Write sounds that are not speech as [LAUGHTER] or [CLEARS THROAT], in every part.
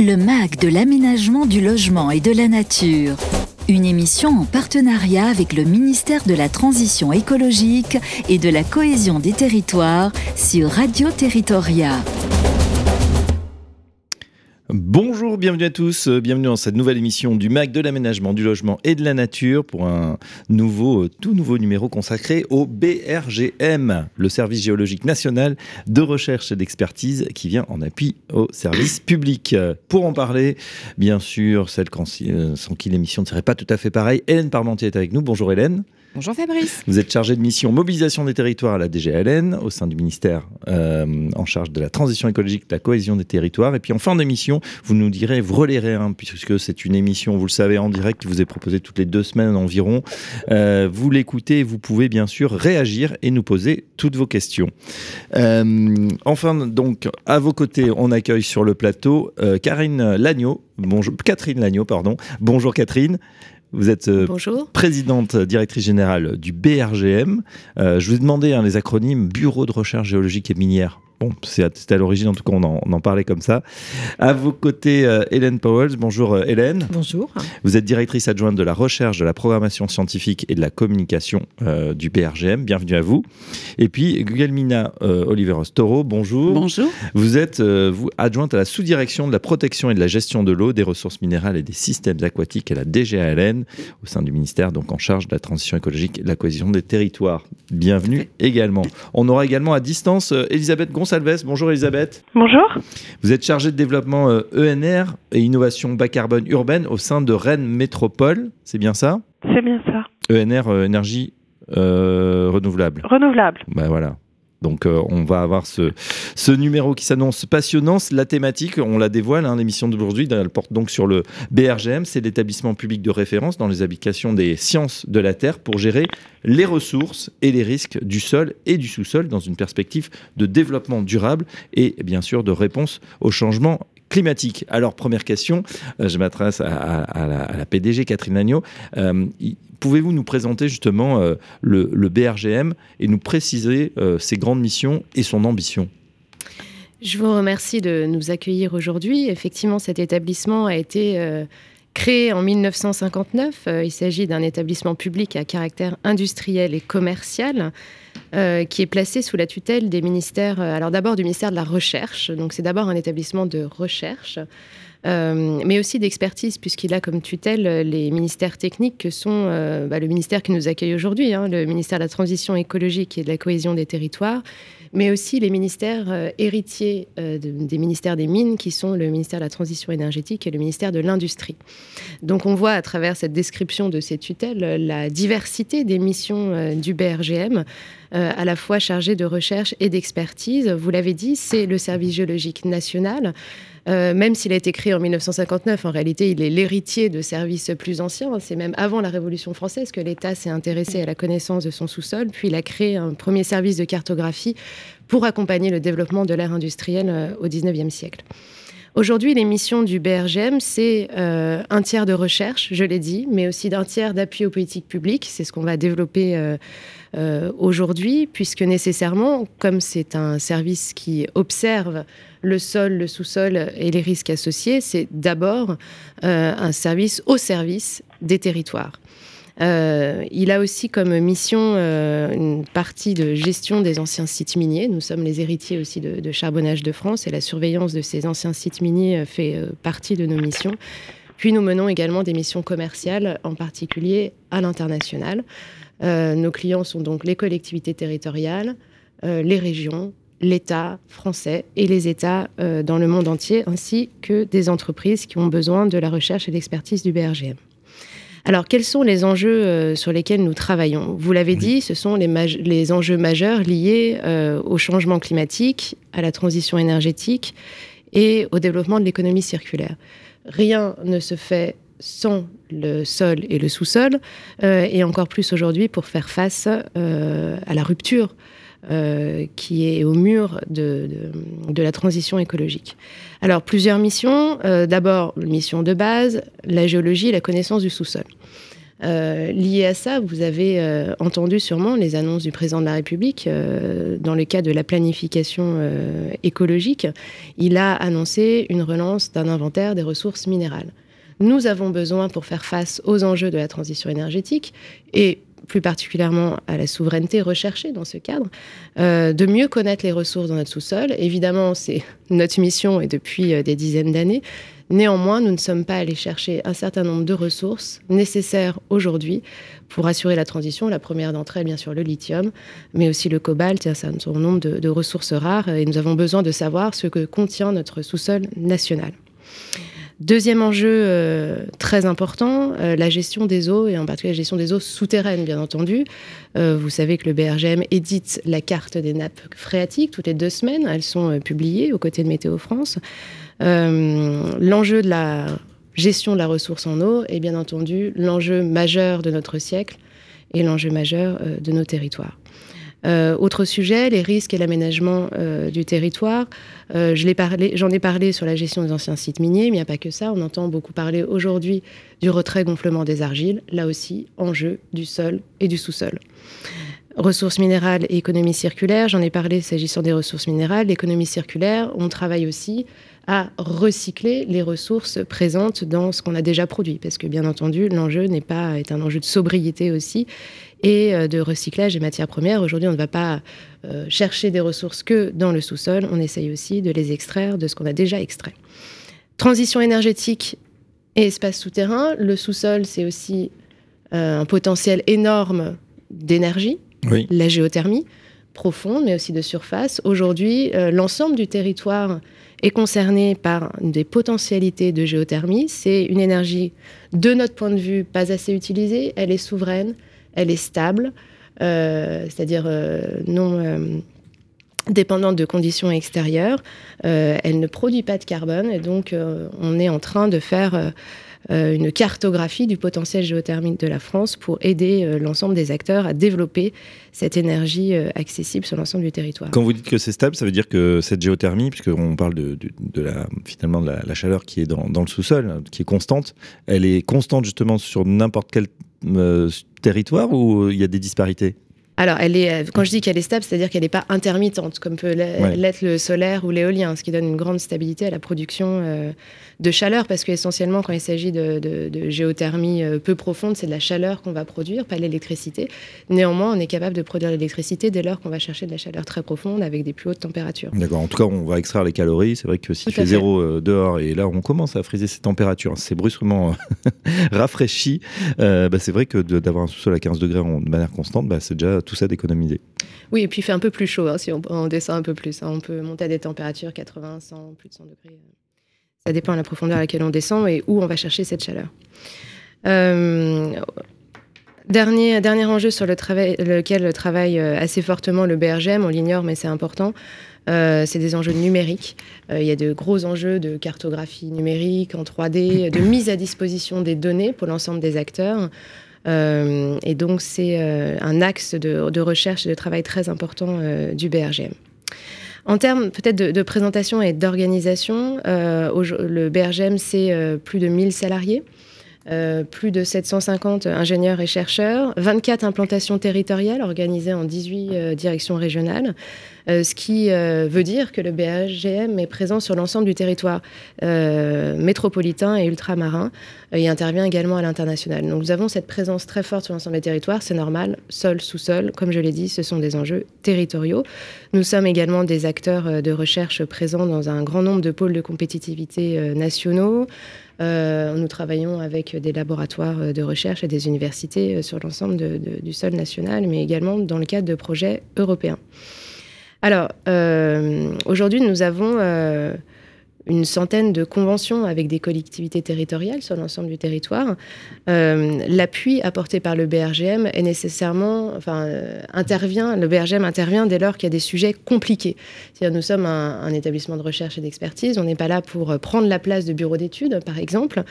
Le MAC de l'aménagement du logement et de la nature. Une émission en partenariat avec le ministère de la Transition écologique et de la cohésion des territoires sur Radio Territoria. Bonjour, bienvenue à tous, euh, bienvenue dans cette nouvelle émission du MAC de l'aménagement, du logement et de la nature pour un nouveau, euh, tout nouveau numéro consacré au BRGM, le service géologique national de recherche et d'expertise qui vient en appui au service public. Pour en parler, bien sûr, celle euh, sans qui l'émission ne serait pas tout à fait pareille, Hélène Parmentier est avec nous. Bonjour Hélène. Bonjour Fabrice. Vous êtes chargé de mission mobilisation des territoires à la DGLN au sein du ministère euh, en charge de la transition écologique, de la cohésion des territoires. Et puis en fin d'émission, vous nous direz, vous relayerez, hein, puisque c'est une émission, vous le savez, en direct qui vous est proposée toutes les deux semaines environ. Euh, vous l'écoutez, vous pouvez bien sûr réagir et nous poser toutes vos questions. Euh, enfin, donc, à vos côtés, on accueille sur le plateau Karine Lagneau. Bonjour, Catherine Lagneau, pardon. Bonjour Catherine. Vous êtes euh, présidente, directrice générale du BRGM. Euh, je vous ai demandé hein, les acronymes Bureau de recherche géologique et minière. Bon, c'était à l'origine, en tout cas, on en, parlait comme ça. À vos côtés, euh, Hélène Powell. Bonjour euh, Hélène. Bonjour. Vous êtes directrice adjointe de la recherche, de la programmation scientifique et de la communication euh, du PRGM. Bienvenue à vous. Et puis, Gugelmina Oliveros Toro. Bonjour. Bonjour. Vous êtes vous, adjointe à la sous-direction de la protection et de la gestion de l'eau, des ressources minérales et des systèmes aquatiques à la DGALN, au sein du ministère, donc en charge de la transition écologique et de la cohésion des territoires. Bienvenue également. On aura également à distance Elisabeth Gonçalves Bonjour Elisabeth. Bonjour. Vous êtes chargée de développement ENR euh, e et innovation bas carbone urbaine au sein de Rennes Métropole. C'est bien ça? C'est bien ça. ENR, euh, énergie euh, renouvelable. Renouvelable. Ben voilà. Donc euh, on va avoir ce, numéro qui s'annonce passionnant. La thématique, on la dévoile, hein, l'émission d'aujourd'hui, elle porte donc sur le BRGM, c'est l'établissement public de référence dans les applications des sciences de la Terre pour gérer les ressources et les risques du sol et du sous-sol dans une perspective de développement durable et bien sûr de réponse au changement climatique. Alors, première question, euh, je m'adresse à, la, PDG Catherine Agneau. Pouvez-vous nous présenter justement euh, le, BRGM et nous préciser euh, ses grandes missions et son ambition? Je vous remercie de nous accueillir aujourd'hui. Effectivement, cet établissement a été créé en 1959. il s'agit d'un établissement public à caractère industriel et commercial. Qui est placé sous la tutelle des ministères, alors d'abord du ministère de la Recherche, donc c'est d'abord un établissement de recherche, euh, mais aussi d'expertise, puisqu'il a comme tutelle les ministères techniques que sont euh, bah, le ministère qui nous accueille aujourd'hui, hein, le ministère de la Transition écologique et de la cohésion des territoires, mais aussi les ministères euh, héritiers des ministères des Mines, qui sont le ministère de la Transition énergétique et le ministère de l'Industrie. Donc on voit à travers cette description de ces tutelles la diversité des missions du BRGM, à la fois chargées de recherche et d'expertise. Vous l'avez dit, c'est le service géologique national. Euh, même s'il a été créé en 1959, en réalité, il est l'héritier de services plus anciens. C'est même avant la Révolution française que l'État s'est intéressé à la connaissance de son sous-sol, puis il a créé un premier service de cartographie pour accompagner le développement de l'ère industrielle euh, au XIXe siècle. Aujourd'hui, les missions du BRGM, c'est euh, un tiers de recherche, je l'ai dit, mais aussi d'un tiers d'appui aux politiques publiques. C'est ce qu'on va développer aujourd'hui, puisque nécessairement, comme c'est un service qui observe le sol, le sous-sol et les risques associés, c'est d'abord euh, un service au service des territoires. Euh, il a aussi comme mission euh, une partie de gestion des anciens sites miniers. Nous sommes les héritiers aussi de, Charbonnage de France et la surveillance de ces anciens sites miniers fait partie de nos missions. Puis nous menons également des missions commerciales, en particulier à l'international. nos clients sont donc les collectivités territoriales, les régions, l'État français et les États euh, dans le monde entier, ainsi que des entreprises qui ont besoin de la recherche et l'expertise du BRGM. Alors, quels sont les enjeux euh, sur lesquels nous travaillons? Vous l'avez dit, ce sont les, les, enjeux majeurs liés euh, au changement climatique, à la transition énergétique et au développement de l'économie circulaire. Rien ne se fait sans le sol et le sous-sol, et encore plus aujourd'hui pour faire face à la rupture euh, qui est au mur de, la transition écologique. Alors, plusieurs missions. Euh, d'abord, mission de base, la géologie et la connaissance du sous-sol. Euh, lié à ça, vous avez entendu sûrement les annonces du président de la République dans le cadre de la planification écologique. Il a annoncé une relance d'un inventaire des ressources minérales. Nous avons besoin, pour faire face aux enjeux de la transition énergétique et plus particulièrement à la souveraineté recherchée dans ce cadre, de mieux connaître les ressources dans notre sous-sol. Évidemment, c'est [LAUGHS] notre mission et depuis des dizaines d'années, Néanmoins, nous ne sommes pas allés chercher un certain nombre de ressources nécessaires aujourd'hui pour assurer la transition. La première d'entre elles, bien sûr, le lithium, mais aussi le cobalt et un certain nombre de, ressources rares. Et nous avons besoin de savoir ce que contient notre sous-sol national. Deuxième enjeu euh, très important, euh, la gestion des eaux, et en particulier la gestion des eaux souterraines, bien entendu. Euh, vous savez que le BRGM édite la carte des nappes phréatiques toutes les deux semaines. Elles sont publiées aux côtés de Météo France. L'enjeu de la gestion de la ressource en eau est bien entendu l'enjeu majeur de notre siècle et l'enjeu majeur de nos territoires. Euh, autre sujet, les risques et l'aménagement du territoire. J'en ai, parlé sur la gestion des anciens sites miniers, mais il n'y a pas que ça. On entend beaucoup parler aujourd'hui du retrait-gonflement des argiles, là aussi, enjeu du sol et du sous-sol. Ressources minérales et économie circulaire, j'en ai parlé s'agissant des ressources minérales. L'économie circulaire, on travaille aussi à recycler les ressources présentes dans ce qu'on a déjà produit. Parce que bien entendu, l'enjeu n'est pas est un enjeu de sobriété aussi et euh, de recyclage des matières premières. Aujourd'hui, on ne va pas euh, chercher des ressources que dans le sous-sol. On essaye aussi de les extraire de ce qu'on a déjà extrait. Transition énergétique et espace souterrain. Le sous-sol, c'est aussi euh, un potentiel énorme d'énergie, la géothermie profonde, mais aussi de surface. Aujourd'hui, l'ensemble du territoire est concerné par des potentialités de géothermie. C'est une énergie, de notre point de vue, pas assez utilisée. Elle est souveraine, elle est stable, euh, c'est-à-dire euh, non euh, dépendante de conditions extérieures. elle ne produit pas de carbone et donc on est en train de faire une cartographie du potentiel géothermique de la France pour aider l'ensemble des acteurs à développer cette énergie accessible sur l'ensemble du territoire. Quand vous dites que c'est stable, ça veut dire que cette géothermie, puisqu'on parle de, finalement de la, chaleur qui est dans, dans le sous-sol, qui est constante, elle est constante justement sur n'importe quel territoire ou il y a des disparités? Alors, elle est, quand je dis qu'elle est stable, c'est-à-dire qu'elle n'est pas intermittente, comme peut l'être le solaire ou l'éolien, ce qui donne une grande stabilité à la production de chaleur, parce qu'essentiellement, quand il s'agit de, géothermie euh, peu profonde, c'est de la chaleur qu'on va produire, pas l'électricité. Néanmoins, on est capable de produire l'électricité dès lors qu'on va chercher de la chaleur très profonde avec des plus hautes températures. D'accord. En tout cas, on va extraire les calories. C'est vrai que s'il fait zéro euh, dehors et là, on commence à friser ces températures, c'est brusquement [LAUGHS] rafraîchi. Euh, bah, c'est vrai que d'avoir un sous-sol à 15 degrés de manière constante, bah, c'est déjà tout ça d'économiser. Oui, et puis il fait un peu plus chaud hein, si on, descend un peu plus. Hein. On peut monter à des températures 80, 100, plus de 100 degrés. Ça dépend de la profondeur à laquelle on descend et où on va chercher cette chaleur. Euh, dernier, dernier enjeu sur lequel travaille euh, assez fortement le BRGM, on l'ignore mais c'est important, euh, c'est des enjeux numériques. il y a de gros enjeux de cartographie numérique en 3D, de mise à disposition des données pour l'ensemble des acteurs. et donc c'est un axe de, recherche et de travail très important du BRGM. En termes peut-être de, présentation et d'organisation, euh, le BRGM, c'est euh, plus de 1000 salariés. Euh, plus de 750 ingénieurs et chercheurs, 24 implantations territoriales organisées en 18 directions régionales, ce qui veut dire que le BRGM est présent sur l'ensemble du territoire métropolitain et ultramarin et intervient également à l'international. Donc nous avons cette présence très forte sur l'ensemble des territoires, c'est normal, sol, sous-sol, comme je l'ai dit, ce sont des enjeux territoriaux. Nous sommes également des acteurs euh, de recherche présents dans un grand nombre de pôles de compétitivité euh, nationaux. Euh, nous travaillons avec des laboratoires de recherche et des universités sur l'ensemble du sol national, mais également dans le cadre de projets européens. Alors, aujourd'hui, nous avons une centaine de conventions avec des collectivités territoriales sur l'ensemble du territoire. Euh, l'appui apporté par le BRGM est nécessairement, enfin, euh, intervient, le BRGM intervient dès lors qu'il y a des sujets compliqués. C'est-à-dire, nous sommes un, un, établissement de recherche et d'expertise, on n'est pas là pour prendre la place de bureaux d'études, par exemple,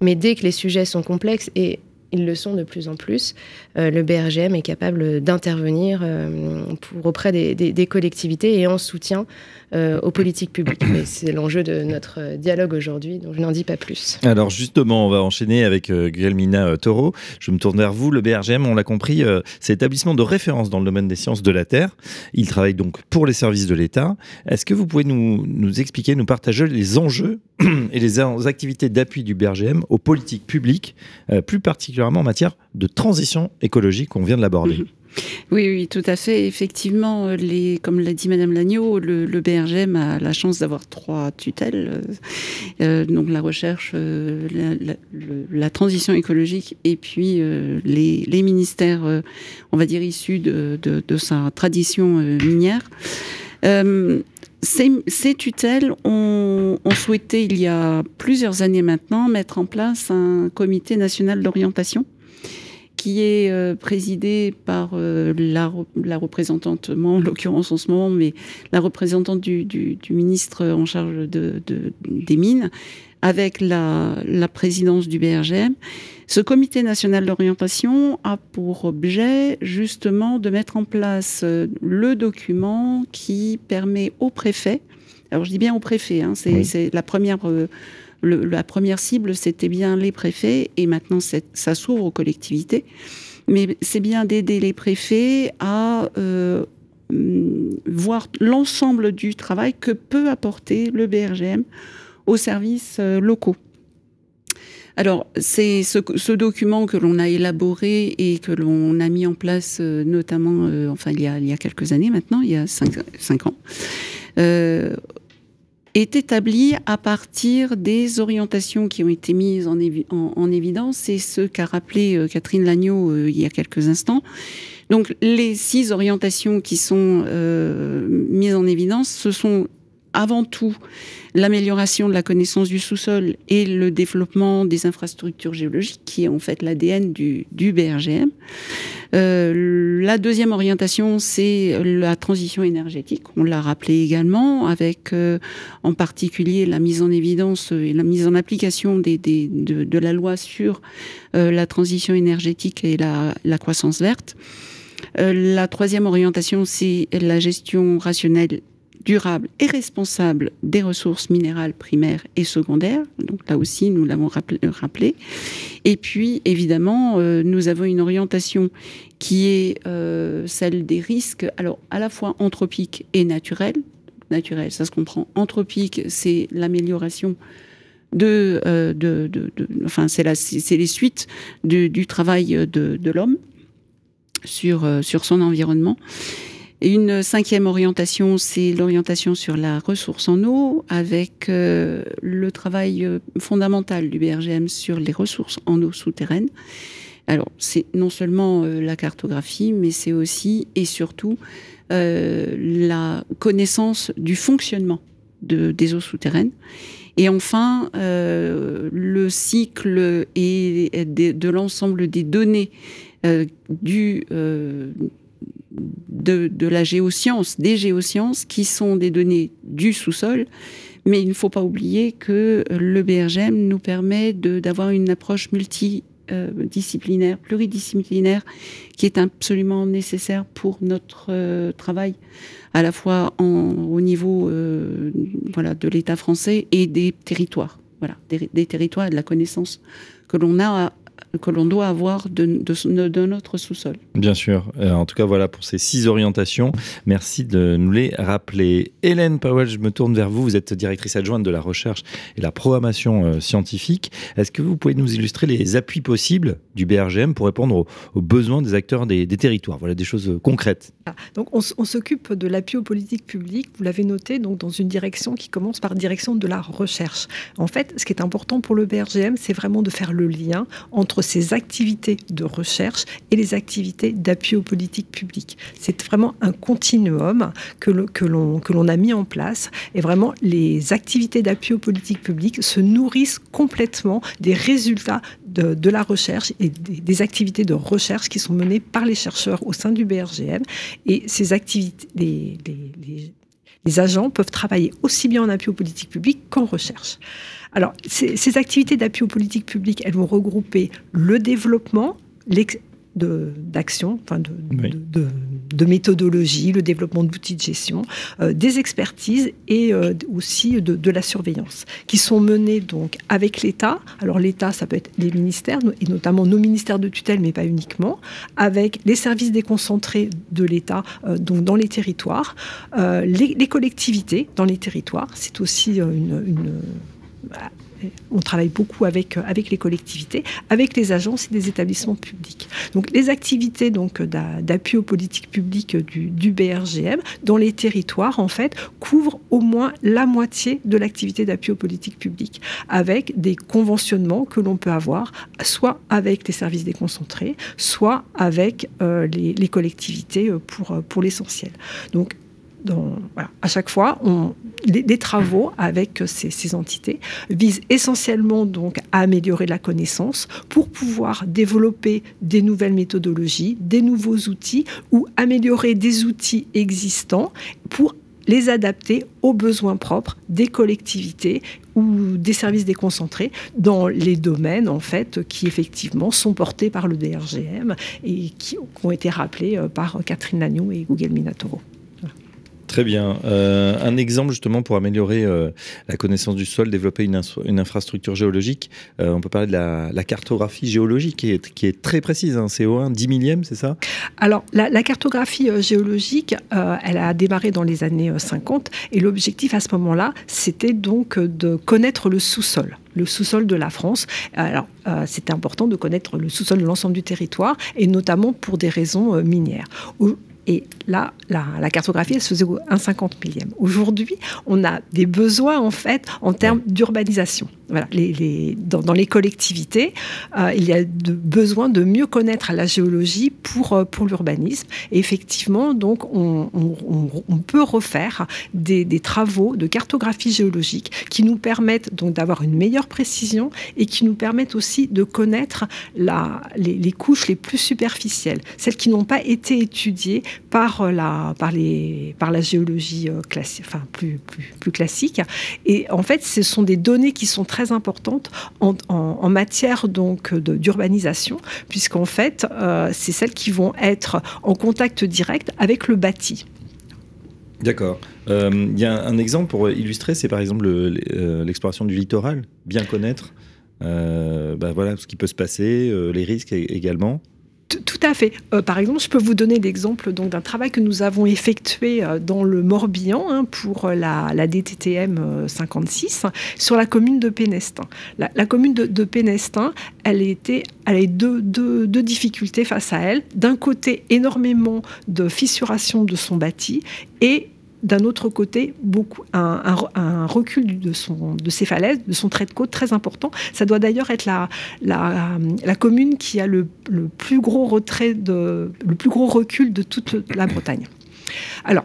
mais dès que les sujets sont complexes et ils le sont de plus en plus, euh, le BRGM est capable d'intervenir euh, auprès des, collectivités et en soutien euh, aux politiques publiques. c'est l'enjeu de notre dialogue aujourd'hui, donc je n'en dis pas plus. Alors justement, on va enchaîner avec Guillemina Toro. Je me tourne vers vous. Le BRGM, on l'a compris, c'est l'établissement de référence dans le domaine des sciences de la Terre. Il travaille donc pour les services de l'État. Est-ce que vous pouvez nous expliquer, nous partager les enjeux [CLEARS THROAT] et les activités d'appui du BRGM aux politiques publiques, plus particulièrement en matière de transition écologique, on vient de l'aborder. Mhm. Oui, oui, tout à fait. Effectivement, les, comme l'a dit Madame Lagneau, le, BRGM a la chance d'avoir trois tutelles. Euh, euh, donc la recherche, euh, la, transition écologique et puis les, ministères, on va dire, issus de, sa tradition minière. Ces, tutelles ont, ont, souhaité, il y a plusieurs années maintenant, mettre en place un comité national d'orientation qui est euh, présidée par euh, la, la, représentante, moi en l'occurrence en ce moment, mais la représentante du, du, ministre en charge de, des mines, avec la, la, présidence du BRGM. Ce comité national d'orientation a pour objet justement de mettre en place euh, le document qui permet au préfet, alors je dis bien au préfet, hein, c'est la première la première cible, c'était bien les préfets, et maintenant ça s'ouvre aux collectivités. Mais c'est bien d'aider les préfets à euh, voir l'ensemble du travail que peut apporter le BRGM aux services euh, locaux. Alors, c'est ce, document que l'on a élaboré et que l'on a mis en place, euh, notamment, enfin, il y, a, il y, a, quelques années maintenant, il y a cinq, ans, est établi à partir des orientations qui ont été mises en, en, évidence. C'est ce qu'a rappelé euh, Catherine Lagneau euh, il y a quelques instants. Donc les six orientations qui sont euh, mises en évidence, ce sont avant tout l'amélioration de la connaissance du sous-sol et le développement des infrastructures géologiques, qui est en fait l'ADN du, du, BRGM. Euh, la deuxième orientation, c'est la transition énergétique. On l'a rappelé également, avec euh, en particulier la mise en évidence et la mise en application des, des, de, de, la loi sur euh, la transition énergétique et la, la croissance verte. Euh, la troisième orientation, c'est la gestion rationnelle durable et responsable des ressources minérales primaires et secondaires. Donc là aussi, nous l'avons rappelé, Et puis, évidemment, euh, nous avons une orientation qui est euh, celle des risques, alors à la fois anthropiques et naturels. Naturel, ça se comprend. Anthropique, c'est l'amélioration de, euh, de, enfin, c'est les suites du, travail de, l'homme sur, sur son environnement. Une cinquième orientation, c'est l'orientation sur la ressource en eau, avec euh, le travail euh, fondamental du BRGM sur les ressources en eau souterraines. Alors, c'est non seulement euh, la cartographie, mais c'est aussi et surtout la connaissance du fonctionnement de, des eaux souterraines. Et enfin, le cycle et de l'ensemble des données du de, la géoscience, des géosciences, qui sont des données du sous-sol. Mais il ne faut pas oublier que le BRGM nous permet d'avoir une approche multidisciplinaire, pluridisciplinaire, qui est absolument nécessaire pour notre euh, travail, à la fois au niveau euh, voilà, de l'État français et des territoires. Voilà, des, des territoires et de la connaissance que l'on a que l'on doit avoir de, de, notre sous-sol. Bien sûr. Euh, en tout cas, voilà pour ces six orientations. Merci de nous les rappeler. Hélène Powell, je me tourne vers vous. Vous êtes directrice adjointe de la recherche et la programmation euh, scientifique. Est-ce que vous pouvez nous illustrer les appuis possibles du BRGM pour répondre aux, besoins des acteurs des, territoires? Voilà des choses euh, concrètes. Ah, donc, on, s'occupe de l'appui aux politiques publiques. Vous l'avez noté, donc dans une direction qui commence par direction de la recherche. En fait, ce qui est important pour le BRGM, c'est vraiment de faire le lien entre ces activités de recherche et les activités d'appui aux politiques publiques. C'est vraiment un continuum que l'on a mis en place et vraiment les activités d'appui aux politiques publiques se nourrissent complètement des résultats de, la recherche et des, activités de recherche qui sont menées par les chercheurs au sein du BRGM et ces activités, les agents peuvent travailler aussi bien en appui aux politiques publiques qu'en recherche. Alors, ces, ces activités d'appui aux politiques publiques, elles vont regrouper le développement, d'action, enfin de, de, de, méthodologie, le développement d'outils de gestion, euh, des expertises et euh, aussi de, la surveillance, qui sont menées donc avec l'État. Alors l'État, ça peut être les ministères, et notamment nos ministères de tutelle, mais pas uniquement, avec les services déconcentrés de l'État, euh, donc dans les territoires, les, les, collectivités dans les territoires. C'est aussi une, une on travaille beaucoup avec, euh, avec les collectivités, avec les agences et les établissements publics. Donc les activités d'appui aux politiques publiques du, BRGM dans les territoires en fait couvrent au moins la moitié de l'activité d'appui aux politiques publiques, avec des conventionnements que l'on peut avoir soit avec les services déconcentrés, soit avec euh, les, les, collectivités euh, pour, pour l'essentiel. Donc à chaque fois, les, travaux avec ces, entités visent essentiellement donc à améliorer la connaissance pour pouvoir développer des nouvelles méthodologies, des nouveaux outils ou améliorer des outils existants pour les adapter aux besoins propres des collectivités ou des services déconcentrés dans les domaines en fait qui effectivement sont portés par le DRGM et qui ont été rappelés euh, par Catherine Lagnon et Google Minatoro. Très bien. Euh, un exemple justement pour améliorer euh, la connaissance du sol, développer une, infrastructure géologique. Euh, on peut parler de la, cartographie géologique qui est, qui est très précise. Hein, CO1, 10 millième, c'est ça? Alors, la, cartographie géologique, elle a démarré dans les années 50 et l'objectif à ce moment-là, c'était donc de connaître le sous-sol le sous-sol de la France. Alors, c'était important de connaître le sous-sol de l'ensemble du territoire, et notamment pour des raisons minières. Et là, la, cartographie, elle se faisait 1 50 millième. Aujourd'hui, on a des besoins, en fait, en termes d'urbanisation. Dans, les collectivités, euh, il y a besoin de mieux connaître la géologie pour, euh, pour l'urbanisme. Et effectivement, donc, on, peut refaire des, travaux de cartographie géologique qui nous permettent donc d'avoir une meilleure précision et qui nous permettent aussi de connaître les, couches les plus superficielles, celles qui n'ont pas été étudiées par euh, la, par les, par la géologie classique, enfin plus, plus, plus, classique. Et en fait, ce sont des données qui sont très importantes en, en, matière donc d'urbanisation, puisqu'en fait, euh, c'est celles qui vont être en contact direct avec le bâti. D'accord. Il y a un exemple pour illustrer, c'est par exemple l'exploration du littoral, bien connaître. bah voilà ce qui peut se passer, les risques également. Tout à fait. Euh, par exemple, je peux vous donner l'exemple d'un travail que nous avons effectué euh, dans le Morbihan hein, pour euh, la, DTTM 56 sur la commune de Pénestin. La, commune de, Pénestin, elle, était, elle a deux, deux, deux difficultés face à elle. D'un côté, énormément de fissuration de son bâti et d'un autre côté, beaucoup, un, recul de, son, de ses falaises, de son trait de côte très important. Ça doit d'ailleurs être la, la, la, commune qui a le, le, plus gros retrait de, le plus gros recul de toute la Bretagne. Alors,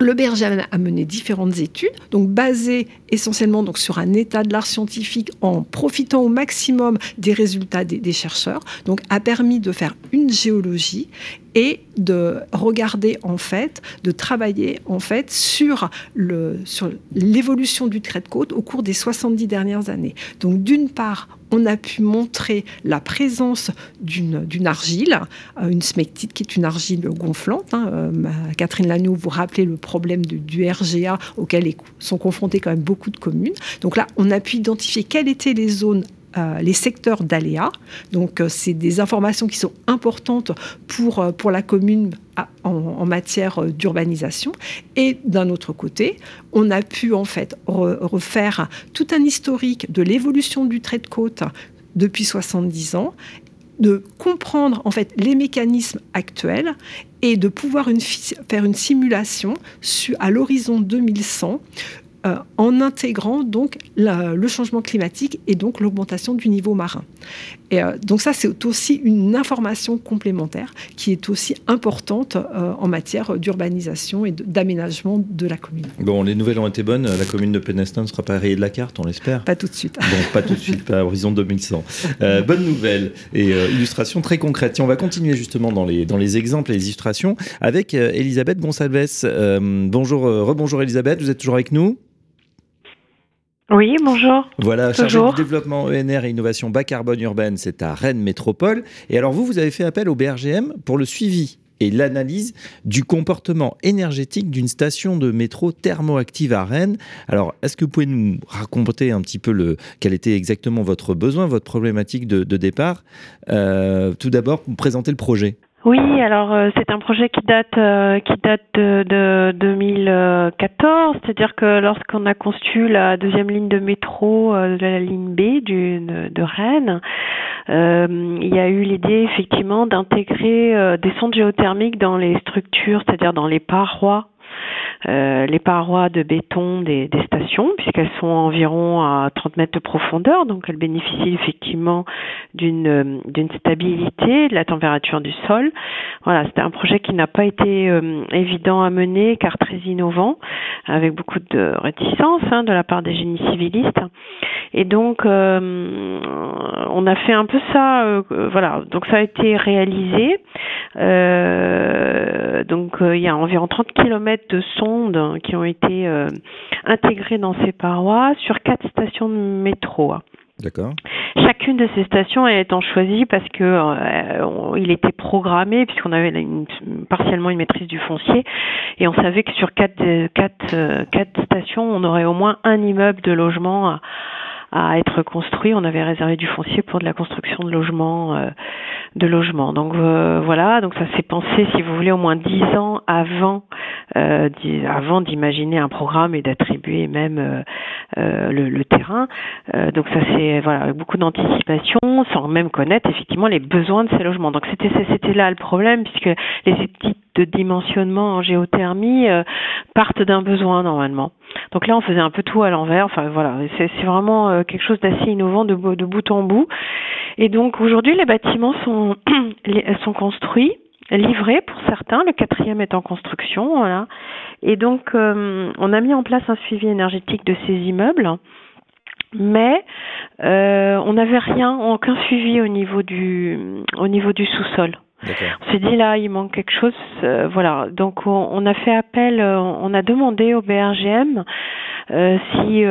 le Berger a mené différentes études, donc basées essentiellement donc sur un état de l'art scientifique en profitant au maximum des résultats des, chercheurs, donc a permis de faire une géologie et de regarder en fait, de travailler en fait sur le sur l'évolution du trait de côte au cours des 70 dernières années. Donc d'une part, on a pu montrer la présence d'une argile, euh, une smectite qui est une argile gonflante. Hein. Euh, Catherine Lagnou, vous rappelez le problème du RGA auquel sont confrontés quand même beaucoup de communes. Donc là, on a pu identifier quelles étaient les zones euh, les secteurs d'aléas. Donc, c'est des informations qui sont importantes pour, pour la commune en, matière d'urbanisation. Et d'un autre côté, on a pu en fait refaire tout un historique de l'évolution du trait de côte depuis 70 ans de comprendre en fait les mécanismes actuels et de pouvoir faire une simulation à l'horizon 2100 en intégrant donc le changement climatique et donc l'augmentation du niveau marin. Et donc ça, c'est aussi une information complémentaire qui est aussi importante en matière d'urbanisation et d'aménagement de la commune. Bon, les nouvelles ont été bonnes. La commune de Penestin ne sera pas rayée de la carte, on l'espère. Pas tout de suite. Bon, pas tout de suite, pas à horizon 2100. bonne nouvelle et illustration très concrète. on va continuer justement dans les, dans les exemples et les illustrations avec Elisabeth Gonsalves. bonjour, rebonjour Elisabeth, vous êtes toujours avec nous? Oui, bonjour. Voilà, chargé du développement ENR et innovation bas carbone urbaine, c'est à Rennes Métropole. Et alors vous, vous avez fait appel au BRGM pour le suivi et l'analyse du comportement énergétique d'une station de métro thermoactive à Rennes. Alors, est-ce que vous pouvez nous raconter un petit peu le, quel était exactement votre besoin, votre problématique de, départ? Euh, Tout d'abord, vous présenter le projet. Oui, alors euh, c'est un projet qui date euh, qui date de, de 2014, c'est-à-dire que lorsqu'on a conçu la deuxième ligne de métro euh, de la ligne B de, de Rennes, il y a eu l'idée effectivement d'intégrer des sondes géothermiques dans les structures, c'est-à-dire dans les parois euh, les parois de béton des, des stations, puisqu'elles sont environ à 30 mètres de profondeur, donc elles bénéficient effectivement d'une euh, d'une stabilité de la température du sol. Voilà, c'était un projet qui n'a pas été euh, évident à mener, car très innovant, avec beaucoup de réticence hein, de la part des génies civilistes. Et donc, on a fait un peu ça. voilà, donc ça a été réalisé. donc, il y a environ 30 km de son qui ont été euh, intégrées dans ces parois sur quatre stations de métro. D'accord. Chacune de ces stations étant choisie parce que euh, il était programmé puisqu'on avait partiellement une maîtrise du foncier et on savait que sur quatre, quatre, euh, quatre stations on aurait au moins un immeuble de logement à, à être construit. On avait réservé du foncier pour de la construction de logements, euh, de logements. Donc euh, voilà, donc ça s'est pensé, si vous voulez, au moins dix ans avant, euh, avant d'imaginer un programme et d'attribuer même le, le, terrain. donc ça c'est voilà avec beaucoup d'anticipation, sans même connaître effectivement les besoins de ces logements. Donc c'était c'était là le problème puisque les études de dimensionnement en géothermie partent d'un besoin normalement. Donc là, on faisait un peu tout à l'envers. Enfin voilà, c'est vraiment euh, quelque chose d'assez innovant de, bout en bout. Et donc aujourd'hui, les bâtiments [CLEARS THROAT] sont, construits livrés pour certains, le quatrième est en construction, voilà. Et donc, euh, on a mis en place un suivi énergétique de ces immeubles, mais euh, on n'avait rien, aucun suivi au niveau du, au niveau du sous-sol. On s'est dit là, il manque quelque chose. Euh, voilà. Donc on, a fait appel, euh, on a demandé au BRGM euh, si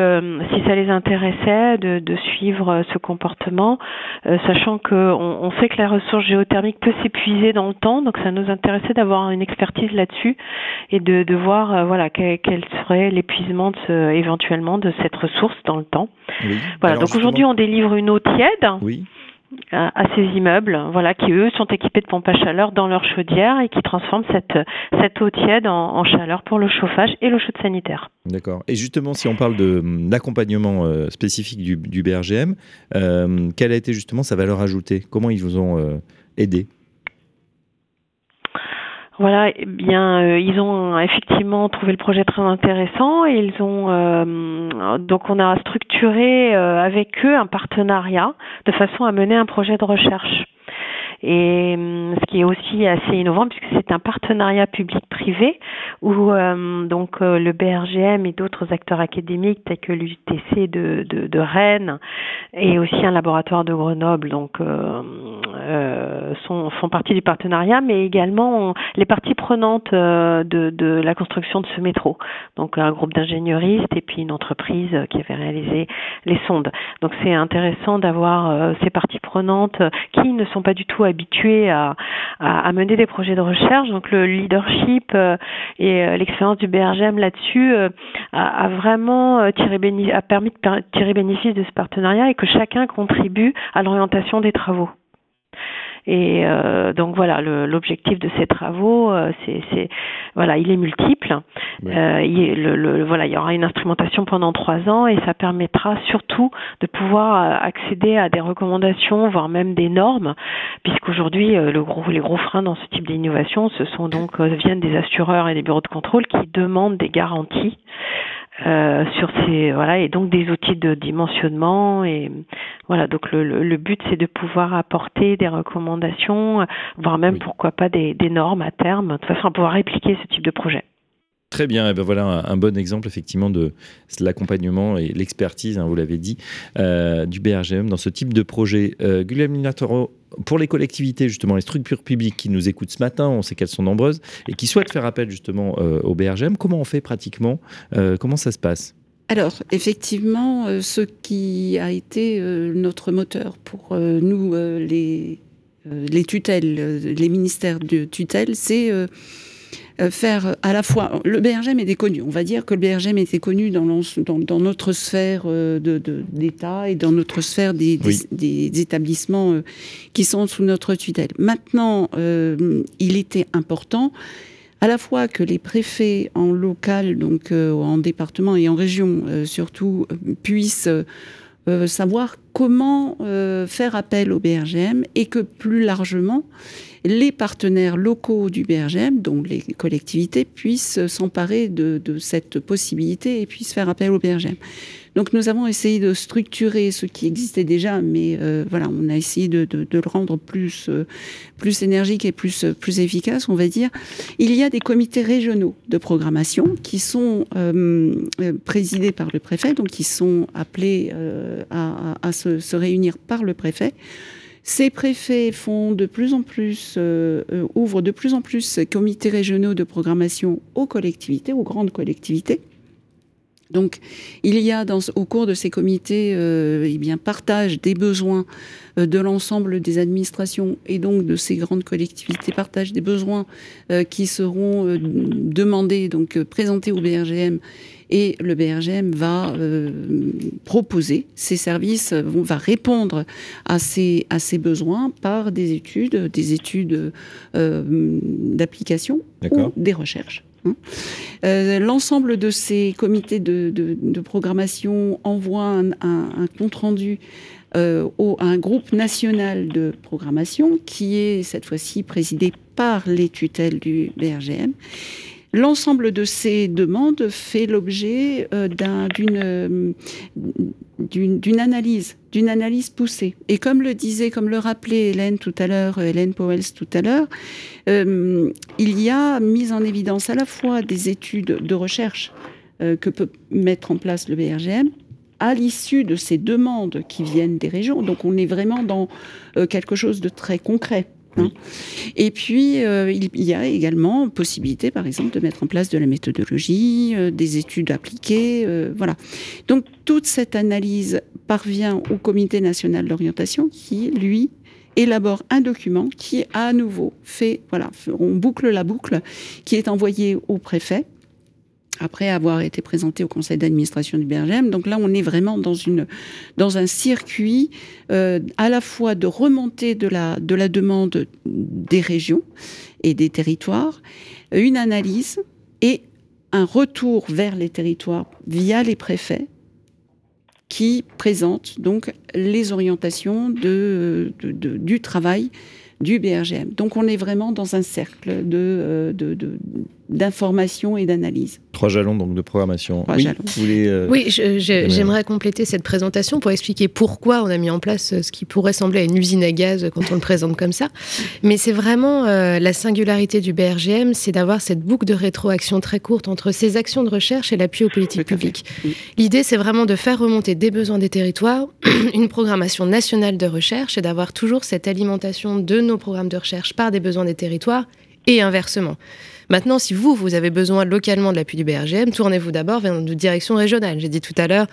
si ça les intéressait de, de suivre ce comportement, sachant que on, sait que la ressource géothermique peut s'épuiser dans le temps. Donc ça nous intéressait d'avoir une expertise là-dessus et de, de voir voilà quel, serait l'épuisement éventuellement de cette ressource dans le temps. Voilà. donc aujourd'hui on délivre une eau tiède. Oui à, ces immeubles, voilà, qui eux sont équipés de pompes à chaleur dans leur chaudière et qui transforment cette, eau tiède en, chaleur pour le chauffage et l'eau chaude sanitaire. D'accord. Et justement, si on parle de l'accompagnement euh, spécifique du, du BRGM, euh, quelle a été justement sa valeur ajoutée? Comment ils vous ont euh, aidé voilà, eh bien, euh, ils ont effectivement trouvé le projet très intéressant et ils ont euh, donc on a structuré euh, avec eux un partenariat de façon à mener un projet de recherche. Et hum, ce qui est aussi assez innovant puisque c'est un partenariat public-privé où euh, donc euh, le BRGM et d'autres acteurs académiques tels que l'UTC de, de, Rennes et aussi un laboratoire de Grenoble donc euh, euh sont, font partie du partenariat, mais également les parties prenantes de, de la construction de ce métro. Donc un groupe d'ingénieristes et puis une entreprise qui avait réalisé les sondes. Donc c'est intéressant d'avoir ces parties prenantes qui ne sont pas du tout habitués à, mener des projets de recherche. Donc le leadership euh, et euh, l'expérience du BRGM là-dessus euh, a, vraiment a permis de tirer bénéfice de ce partenariat et que chacun contribue à l'orientation des travaux. Et euh, donc voilà, l'objectif de ces travaux, euh, c'est voilà, il est multiple. Euh, il, le, voilà, il y aura une instrumentation pendant trois ans et ça permettra surtout de pouvoir accéder à des recommandations, voire même des normes, puisqu'aujourd'hui le gros, les gros freins dans ce type d'innovation, ce sont donc viennent des assureurs et des bureaux de contrôle qui demandent des garanties euh, sur ces voilà et donc des outils de dimensionnement et voilà donc le, le, but c'est de pouvoir apporter des recommandations voire même pourquoi pas des, des, normes à terme de façon à pouvoir répliquer ce type de projet. Très bien, et ben voilà un, bon exemple effectivement de l'accompagnement et l'expertise, hein, vous l'avez dit, euh, du BRGM dans ce type de projet. Euh, Guillaume pour les collectivités, justement, les structures publiques qui nous écoutent ce matin, on sait qu'elles sont nombreuses, et qui souhaitent faire appel justement euh, au BRGM, comment on fait pratiquement euh, Comment ça se passe? Alors, effectivement, ce qui a été notre moteur pour nous, les, les tutelles, les ministères de tutelle, c'est faire à la fois. Le BRGM était connu. On va dire que le BRGM était connu dans, dans, dans notre sphère euh, d'État et dans notre sphère des, des, établissements euh, qui sont sous notre tutelle. Maintenant, il était important à la fois que les préfets en local, donc en département et en région surtout, puissent savoir comment faire appel au BRGM et que plus largement, les partenaires locaux du BRGM, donc les collectivités, puissent s'emparer de, cette possibilité et puissent faire appel au BRGM. Donc nous avons essayé de structurer ce qui existait déjà, mais euh, voilà, on a essayé de, le rendre plus, euh, plus énergique et plus, plus efficace, on va dire. Il y a des comités régionaux de programmation qui sont euh, présidés par le préfet, donc qui sont appelés à, se, réunir par le préfet ces préfets font de plus en plus, euh, euh, ouvrent de plus en plus comités régionaux de programmation aux collectivités, aux grandes collectivités. Donc, il y a dans, au cours de ces comités, euh, eh bien, partage des besoins de l'ensemble des administrations et donc de ces grandes collectivités, partage des besoins qui seront demandés, donc présentés au BRGM et le BRGM va euh, proposer ses services, va répondre à ces, à ces besoins par des études, des études euh, d'application ou des recherches. Euh, l'ensemble de ces comités de, programmation envoient un, un, compte rendu au, à un groupe national de programmation qui est cette fois-ci présidé par les tutelles du BRGM L'ensemble de ces demandes fait l'objet euh, euh, d'une analyse, d'une analyse poussée. Et comme le disait, comme le rappelait Hélène tout à l'heure, Hélène Powell tout à l'heure, euh, il y a mis en évidence à la fois des études de recherche que peut mettre en place le BRGM, à l'issue de ces demandes qui viennent des régions. Donc on est vraiment dans quelque chose de très concret. Hein. Et puis, euh, il y a également possibilité, par exemple, de mettre en place de la méthodologie, euh, des études appliquées, euh, voilà. Donc, toute cette analyse parvient au Comité national d'orientation qui, lui, élabore un document qui, à nouveau, fait, voilà, on boucle la boucle, qui est envoyé au préfet après avoir été présenté au conseil d'administration du BRGM. Donc là, on est vraiment dans, une, dans un circuit euh, à la fois de remontée de la, de la demande des régions et des territoires, une analyse et un retour vers les territoires via les préfets qui présentent donc les orientations de, du travail du BRGM. Donc on est vraiment dans un cercle de, euh, d'information et d'analyse. Trois jalons donc de programmation. oui, jalons. Euh, oui j'aimerais compléter cette présentation pour expliquer pourquoi on a mis en place ce qui pourrait sembler une usine à gaz quand on le présente comme ça. Mais c'est vraiment euh, la singularité du BRGM, c'est d'avoir cette boucle de rétroaction très courte entre ces actions de recherche et l'appui aux politiques publiques. L'idée, c'est vraiment de faire remonter des besoins des territoires, [CLEARS THROAT] une programmation nationale de recherche et d'avoir toujours cette alimentation de nos programmes de recherche par des besoins des territoires et inversement. Maintenant, si vous, vous avez besoin localement de l'appui du BRGM, tournez-vous d'abord vers une direction régionale. J'ai dit tout à l'heure,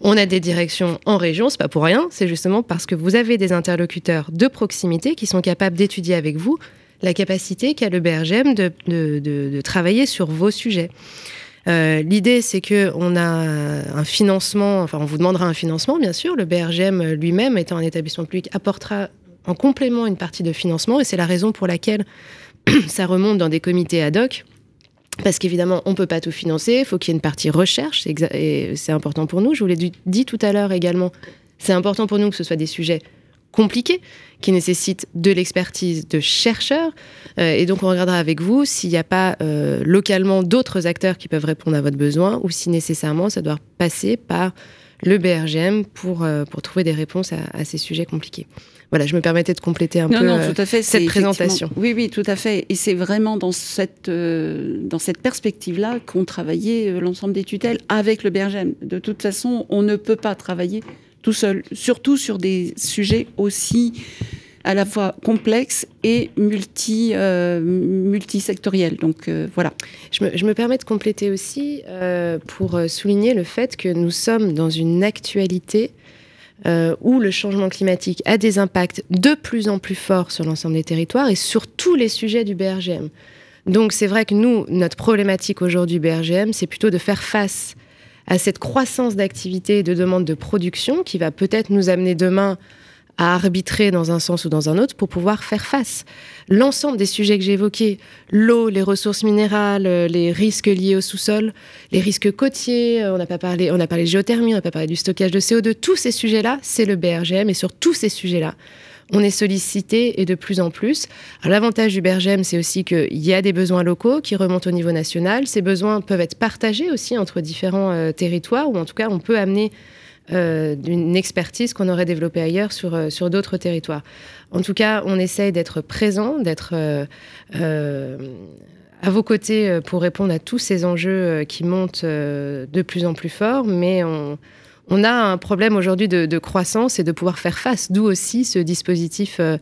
on a des directions en région, c'est pas pour rien, c'est justement parce que vous avez des interlocuteurs de proximité qui sont capables d'étudier avec vous la capacité qu'a le BRGM de, travailler sur vos sujets. Euh, l'idée, c'est que on a un financement, enfin, on vous demandera un financement, bien sûr. Le BRGM lui-même, étant un établissement public, apportera en complément une partie de financement, et c'est la raison pour laquelle [CLEARS THROAT] ça remonte dans des comités ad hoc. Parce qu'évidemment, on ne peut pas tout financer, il faut qu'il y ait une partie recherche, et c'est important pour nous. Je vous l'ai dit tout à l'heure également, c'est important pour nous que ce soit des sujets compliqués, qui nécessitent de l'expertise de chercheurs. Euh, et donc, on regardera avec vous s'il n'y a pas euh, localement d'autres acteurs qui peuvent répondre à votre besoin ou si nécessairement ça doit passer par le BRGM pour, euh, pour trouver des réponses à, ces sujets compliqués. Voilà, je me permettais de compléter un peu tout à fait, cette présentation. Oui, oui, tout à fait. Et c'est vraiment dans cette, dans cette perspective-là qu'ont travaillé l'ensemble des tutelles avec le BRGM. De toute façon, on ne peut pas travailler tout seul, surtout sur des sujets aussi à la fois complexes et multi, euh, multisectoriels. Donc euh, voilà. Je me, je me, permets de compléter aussi euh, pour souligner le fait que nous sommes dans une actualité où le changement climatique a des impacts de plus en plus forts sur l'ensemble des territoires et sur tous les sujets du BRGM. Donc c'est vrai que nous, notre problématique aujourd'hui BRGM, c'est plutôt de faire face à cette croissance d'activité et de demande de production qui va peut-être nous amener demain à arbitrer dans un sens ou dans un autre pour pouvoir faire face. L'ensemble des sujets que j'ai évoqués, l'eau, les ressources minérales, les risques liés au sous-sol, les risques côtiers, on n'a pas parlé, on a parlé de géothermie, on n'a pas parlé du stockage de CO2, tous ces sujets-là, c'est le BRGM et sur tous ces sujets-là, on est sollicité et de plus en plus. L'avantage du Bergem, c'est aussi qu'il y a des besoins locaux qui remontent au niveau national. Ces besoins peuvent être partagés aussi entre différents euh, territoires, ou en tout cas, on peut amener euh, d'une expertise qu'on aurait développée ailleurs sur, euh, sur d'autres territoires. En tout cas, on essaye d'être présent, d'être à vos côtés pour répondre à tous ces enjeux qui montent de plus en plus fort, mais on on a un problème aujourd'hui de, croissance et de pouvoir faire face, d'où aussi ce dispositif euh,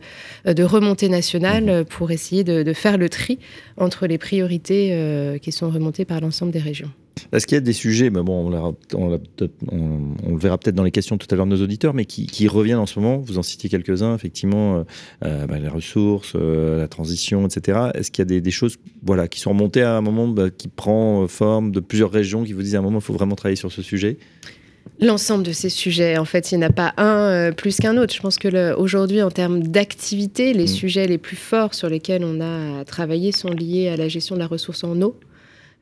de remontée nationale mhm. pour essayer de, faire le tri entre les priorités euh, qui sont remontées par l'ensemble des régions. Est-ce qu'il y a des sujets, mais bon, on, le verra peut-être dans les questions tout à l'heure de nos auditeurs, mais qui, reviennent en ce moment Vous en citiez quelques-uns, effectivement, euh, bah, les ressources, la transition, etc. Est-ce qu'il y a des, choses voilà, qui sont remontées à un moment, bah, qui prend forme de plusieurs régions, qui vous disent à un moment, il faut vraiment travailler sur ce sujet? L'ensemble de ces sujets, en fait, il n'y en a pas un euh, plus qu'un autre. Je pense que aujourd'hui, en termes d'activité, les mm. sujets les plus forts sur lesquels on a travaillé sont liés à la gestion de la ressource en eau,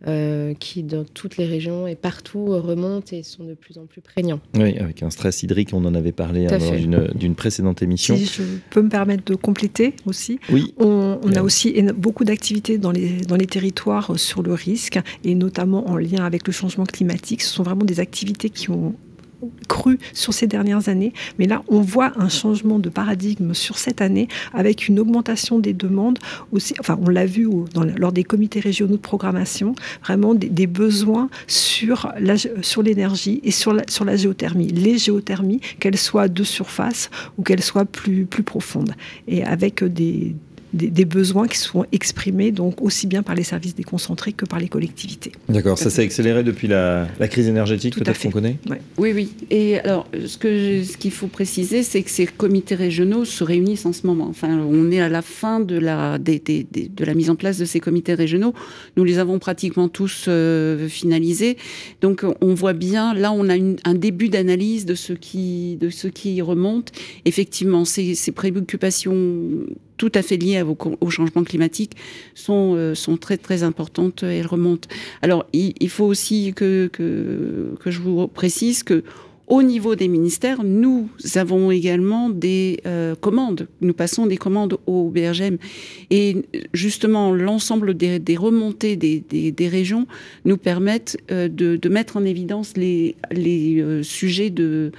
euh, qui dans toutes les régions et partout remontent et sont de plus en plus prégnants. Oui, avec un stress hydrique, on en avait parlé hein, dans d'une précédente émission. Si je peux me permettre de compléter aussi, oui. on, a aussi beaucoup d'activités dans les, dans les territoires sur le risque et notamment en lien avec le changement climatique. Ce sont vraiment des activités qui ont cru sur ces dernières années. Mais là, on voit un changement de paradigme sur cette année avec une augmentation des demandes aussi. Enfin, on l'a vu lors des comités régionaux de programmation, vraiment des, besoins sur l'énergie et sur la, géothermie. Les géothermies, qu'elles soient de surface ou qu'elles soient plus, plus profondes. Et avec des, des, besoins qui sont exprimés donc aussi bien par les services déconcentrés que par les collectivités. D'accord, ça s'est accéléré depuis la, crise énergétique peut-être qu'on connaît Oui, oui. Et alors, ce qu'il ce faut préciser, c'est que ces comités régionaux se réunissent en ce moment. Enfin, on est à la fin de la, de la mise en place de ces comités régionaux. Nous les avons pratiquement tous euh, finalisés. Donc, on voit bien, là, on a un début d'analyse de, ce qui, de ce qui remonte. Effectivement, ces, ces préoccupations tout à fait liées au, changement climatique sont, euh, sont très très importantes et elles remontent. Alors il, faut aussi que, que, que, je vous précise que au niveau des ministères, nous avons également des euh, commandes. Nous passons des commandes au BRGM. Et justement, l'ensemble des, des, remontées des, des, des, régions nous permettent euh, de, de, mettre en évidence les, les sujets de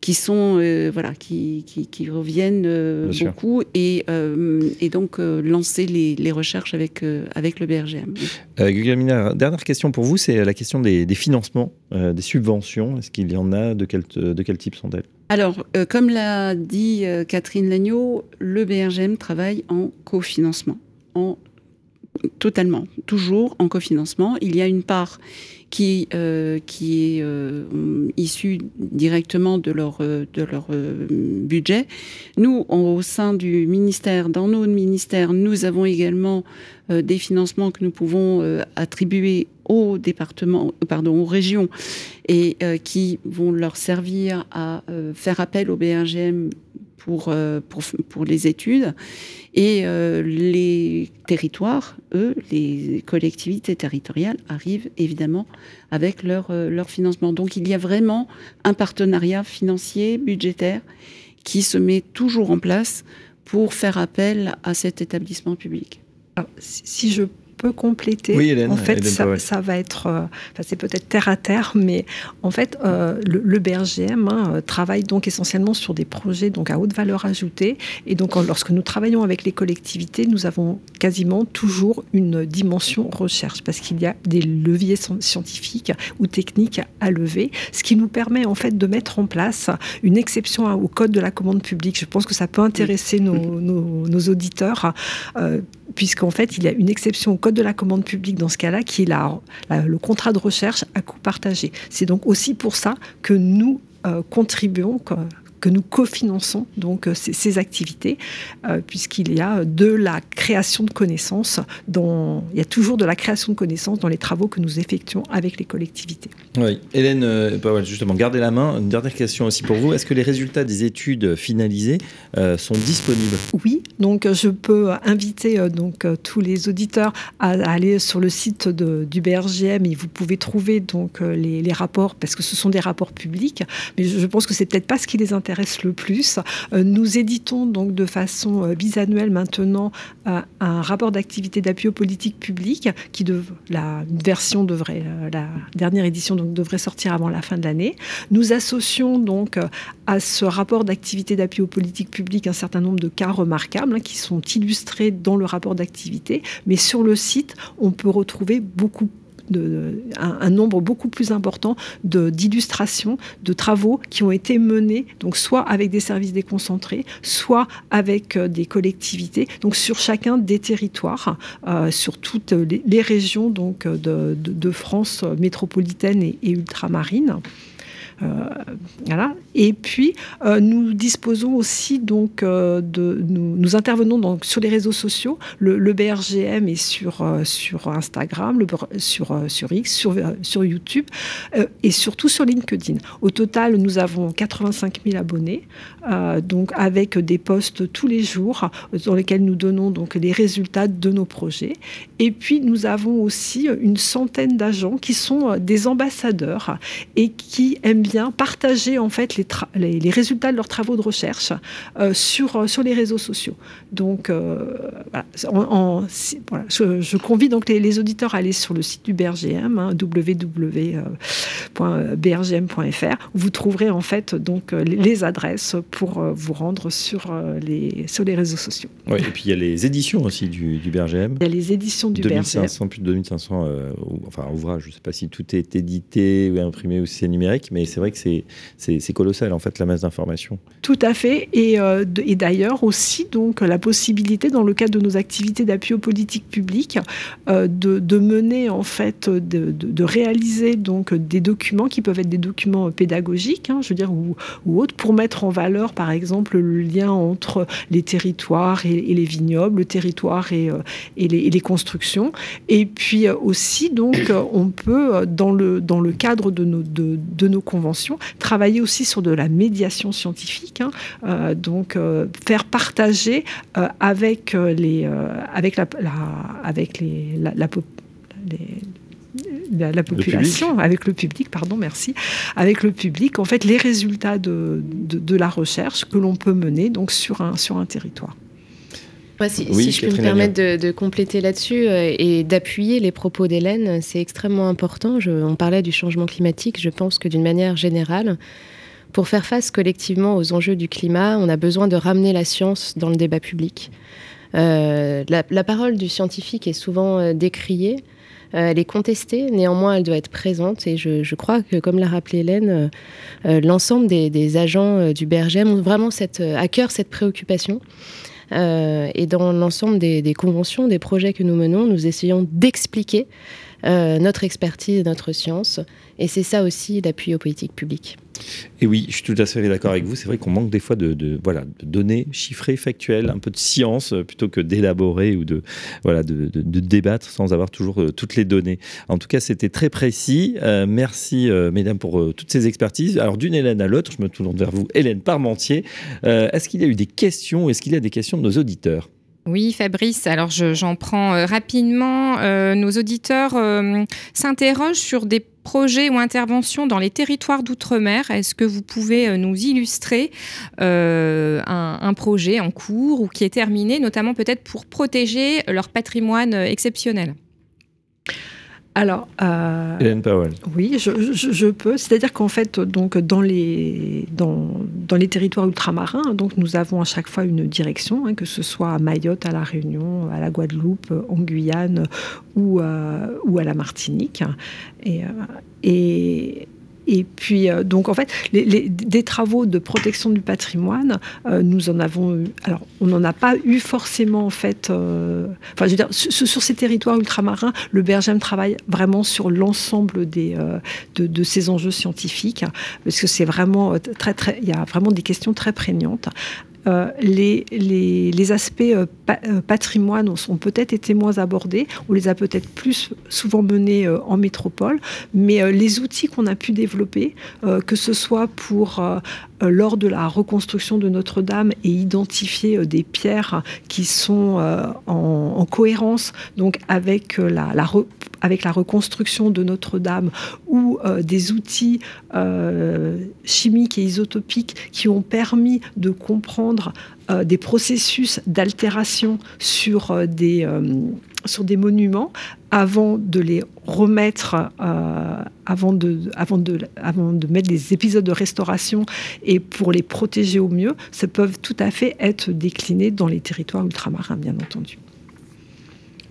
qui sont euh, voilà qui, qui, qui reviennent euh, beaucoup et, euh, et donc lancer les, les, recherches avec avec le BRGM. Guglielmina, dernière question pour vous, c'est la question des, des financements, des subventions. Est-ce qu'il y en a? De quel de quel type sont-elles? Alors, comme l'a dit Catherine Lagneau, le BRGM travaille en cofinancement, en totalement, toujours en cofinancement. Il y a une part qui, euh, qui est euh, issue directement de leur, euh, de leur budget. Nous, au sein du ministère, dans nos ministères, nous avons également des financements que nous pouvons attribuer aux départements, pardon, aux régions et qui vont leur servir à faire appel au BRGM pour, euh, pour, pour, les études. Et euh, les territoires, eux, les collectivités territoriales, arrivent évidemment avec leur, euh, leur financement. Donc il y a vraiment un partenariat financier, budgétaire, qui se met toujours en place pour faire appel à cet établissement public. si je peux compléter. Oui, Hélène, en fait, Hélène ça, va être, euh, enfin, c'est peut-être terre à terre, mais en fait, euh, le, le BRGM hein, euh, travaille donc essentiellement sur des projets donc à haute valeur ajoutée. Et donc, lorsque nous travaillons avec les collectivités, nous avons quasiment toujours une dimension recherche parce qu'il y a des leviers scien- scientifiques ou techniques à lever, ce qui nous permet en fait de mettre en place une exception au code de la commande publique. Je pense que ça peut intéresser nos, nos- nos auditeurs. euh, puisqu'en fait, il y a une exception au Code de la commande publique dans ce cas-là, qui est le contrat de recherche à coût partagé. C'est donc aussi pour ça que nous euh, contribuons, que, nous cofinançons donc euh, ces, ces activités, euh, puisqu'il y a de la création de connaissances, dans, il y a toujours de la création de connaissances dans les travaux que nous effectuons avec les collectivités. Oui, Hélène, euh, Powell, justement, gardez la main. Une dernière question aussi pour vous. Est-ce que les résultats des études finalisées euh, sont disponibles? Oui, donc je peux inviter donc tous les auditeurs à, à aller sur le site de- du BRGM et vous pouvez trouver donc les, les rapports parce que ce sont des rapports publics, mais je, je pense que c'est peut-être pas ce qui les intéresse le plus. Euh, nous éditons donc de façon euh, bisannuelle maintenant euh, un rapport d'activité d'appui aux politiques publiques qui de, la version devrait la dernière édition donc devrait sortir avant la fin de l'année. Nous associons donc à ce rapport d'activité d'appui aux politiques publiques un certain nombre de cas remarquables hein, qui sont illustrés dans le rapport d'activité, mais sur le site, on peut retrouver beaucoup un, nombre beaucoup plus important d'illustrations, de, travaux qui ont été menés, donc soit avec des services déconcentrés, soit avec euh, des collectivités, donc sur chacun des territoires, euh, sur toutes les, régions donc euh, de, France métropolitaine et ultramarine. Euh, voilà. Et puis, euh, nous disposons aussi donc euh, de, nous, intervenons donc sur les réseaux sociaux. Le, le BRGM est sur sur Instagram, le, sur sur X, sur sur YouTube et surtout sur LinkedIn. Au total, nous avons 85 000 abonnés, donc avec des posts tous les jours dans lesquels nous donnons donc les résultats de nos projets. Et puis, nous avons aussi une centaine d'agents qui sont des ambassadeurs et qui aiment bien partager en fait les, tra- les, les résultats de leurs travaux de recherche euh, sur, euh, sur les réseaux sociaux. Donc, euh, voilà, En- en- si- voilà, je, je convie donc les, les auditeurs à aller sur le site du BRGM, hein, www.brgm.fr, où vous trouverez en fait donc les- adresses pour vous rendre sur, les, sur les réseaux sociaux. Et puis il y a les éditions aussi du, du BRGM. Il y a les éditions du BRGM. 2500, plus de 2500 euh, enfin, ouvrages. Je ne sais pas si tout est édité ou imprimé ou si c'est numérique, mais c'est vrai que c'est- c'est c'est colossal en fait la masse d'informations. Tout à fait. Et, euh, et d'ailleurs aussi donc la possibilité dans le cadre de nos activités d'appui aux politiques publiques euh, de, mener en fait de, réaliser donc des documents qui peuvent être des documents pédagogiques, hein, je veux dire ou, autres pour mettre en valeur par exemple le lien entre les territoires et, les vignobles, le territoire et, euh, les, constructions. Et puis euh, aussi donc euh, on peut euh, dans le dans le cadre de nos de, de nos conventions travailler aussi sur de la médiation scientifique, hein, euh, donc euh, faire partager euh, avec les avec la, la- avec les la, les- la, la population, avec le public, pardon, merci, avec le public, en fait, les résultats de, de, de la recherche que l'on peut mener donc sur un, sur un territoire. Si, Oui, si je peux me permettre de, de compléter là-dessus euh, et d'appuyer les propos d'Hélène, c'est extrêmement important. Je- on parlait du changement climatique, je pense que d'une manière générale, pour faire face collectivement aux enjeux du climat, on a besoin de ramener la science dans le débat public. Euh, la, la parole du scientifique est souvent euh, décriée, euh, elle est contestée, néanmoins elle doit être présente et je, je crois que, comme l'a rappelé Hélène, l'ensemble des, des agents du BRGM ont vraiment cette, à cœur cette préoccupation. Euh, et dans l'ensemble des, conventions, des projets que nous menons, nous essayons d'expliquer euh, notre expertise, notre science. Et c'est ça aussi l'appui aux politiques publiques. Et oui, je suis tout à fait d'accord avec vous. C'est vrai qu'on manque des fois de, voilà, de données chiffrées, factuelles, un peu de science, euh, plutôt que d'élaborer ou de, voilà, de, de- débattre sans avoir toujours euh, toutes les données. En tout cas, c'était très précis. Euh, merci, mesdames, pour toutes ces expertises. Alors, d'une Hélène à l'autre, je me tourne vers vous, Hélène Parmentier. Est-ce qu'il y a eu des questions Est-ce qu'il y a des questions de nos auditeurs? Oui, Fabrice, alors j'en prends euh, rapidement. Euh, nos auditeurs euh, s'interrogent sur des projets ou interventions dans les territoires d'outre-mer. Est-ce que vous pouvez nous illustrer un, projet en cours ou qui est terminé, notamment peut-être pour protéger leur patrimoine exceptionnel? Alors, euh, Hélène Powell. Oui, je, peux. C'est-à-dire qu'en fait, donc dans les dans, dans, les territoires ultramarins, donc nous avons à chaque fois une direction, hein, que ce soit à Mayotte, à la Réunion, à la Guadeloupe, en Guyane ou euh, ou à la Martinique. Et, euh, et et puis, euh, donc, en fait, les, des travaux de protection du patrimoine, euh, nous en avons eu. Alors, on n'en a pas eu forcément, en fait. Euh, enfin, je veux dire, sur, ces territoires ultramarins, le BRGM travaille vraiment sur l'ensemble des de, de, ces enjeux scientifiques, parce que c'est vraiment très, très. Il y a vraiment des questions très prégnantes. Euh, les, les, aspects euh, euh, patrimoine ont peut-être été moins abordés, on les a peut-être plus souvent menés en métropole, mais les outils qu'on a pu développer, que ce soit pour lors de la reconstruction de Notre-Dame et identifier des pierres qui sont en, cohérence donc avec la, reconstruction de Notre-Dame ou euh, des outils euh, chimiques et isotopiques qui ont permis de comprendre euh, des processus d'altération sur des sur des monuments avant de les remettre, avant, de, avant, de, avant de mettre des épisodes de restauration et pour les protéger au mieux, ça peuvent tout à fait être déclinés dans les territoires ultramarins, bien entendu.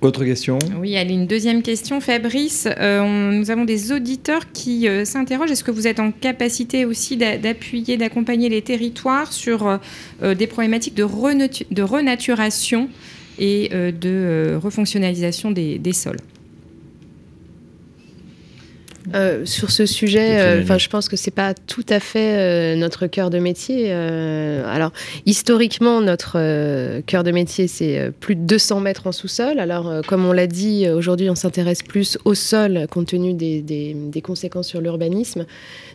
Autre question Oui, allez, une deuxième question, Fabrice. Euh, nous avons des auditeurs qui euh, s'interrogent. Est-ce que vous êtes en capacité aussi d'appuyer, d'accompagner les territoires sur euh, des problématiques de, de, renaturation et de refonctionnalisation des sols? Euh, sur ce sujet, euh, enfin, je pense que c'est pas tout à fait euh, notre cœur de métier. alors, historiquement, notre cœur de métier, c'est plus de 200 mètres en sous-sol. Alors, comme on l'a dit, aujourd'hui, on s'intéresse plus au sol compte tenu des, des conséquences sur l'urbanisme.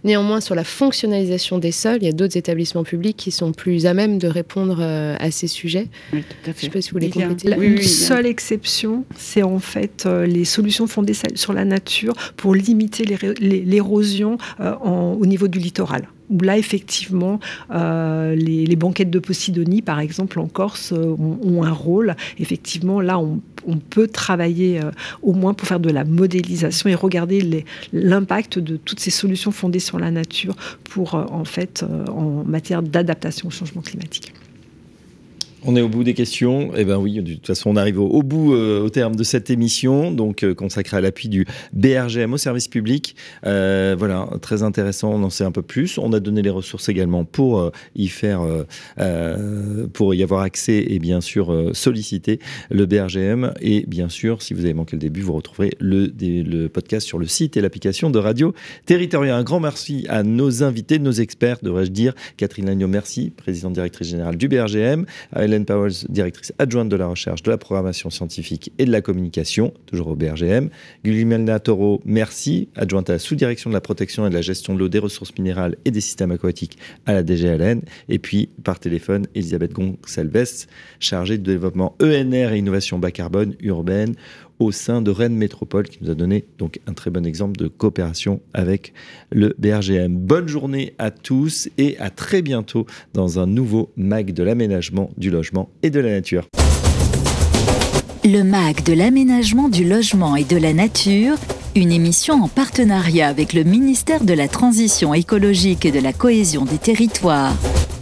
Néanmoins, sur la fonctionnalisation des sols, il y a d'autres établissements publics qui sont plus à même de répondre à ces sujets. Oui, tout à fait. Je ne sais pas si vous voulez compléter. La oui, seule exception, c'est en fait les solutions fondées sur la nature pour limiter l'érosion euh, au niveau du littoral où là, effectivement, euh, les, banquettes de Posidonie, par exemple, en Corse, euh, ont, un rôle. Effectivement, là, on, peut travailler au moins pour faire de la modélisation et regarder l'impact de toutes ces solutions fondées sur la nature pour, en fait, en matière d'adaptation au changement climatique. On est au bout des questions. Eh ben oui, de toute façon, on arrive au, bout, euh, au terme de cette émission, donc euh, consacrée à l'appui du BRGM au service public. Euh, voilà, très intéressant. On en sait un peu plus. On a donné les ressources également pour y faire, pour y avoir accès et bien sûr solliciter le BRGM. Et bien sûr, si vous avez manqué le début, vous retrouverez le, podcast sur le site et l'application de Radio Territorial. Un grand merci à nos invités, nos experts, devrais-je dire. Catherine Lagneau, merci, présidente directrice générale du BRGM. Hélène Powell, directrice adjointe de la recherche, de la programmation scientifique et de la communication, toujours au BRGM. Guillemina Toro, merci, adjointe à la sous-direction de la protection et de la gestion de l'eau, des ressources minérales et des systèmes aquatiques à la DGLN. Et puis, par téléphone, Elisabeth Gonçalves, chargée de développement ENR et innovation bas carbone urbaine au sein de Rennes Métropole, qui nous a donné donc un très bon exemple de coopération avec le BRGM. Bonne journée à tous et à très bientôt dans un nouveau MAG de l'aménagement, du logement et de la nature. Le MAG de l'aménagement, du logement et de la nature, une émission en partenariat avec le ministère de la Transition écologique et de la cohésion des territoires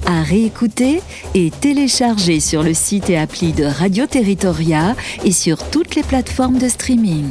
à réécouter et télécharger sur le site et appli de Radio Territoria et sur toutes les plateformes de streaming.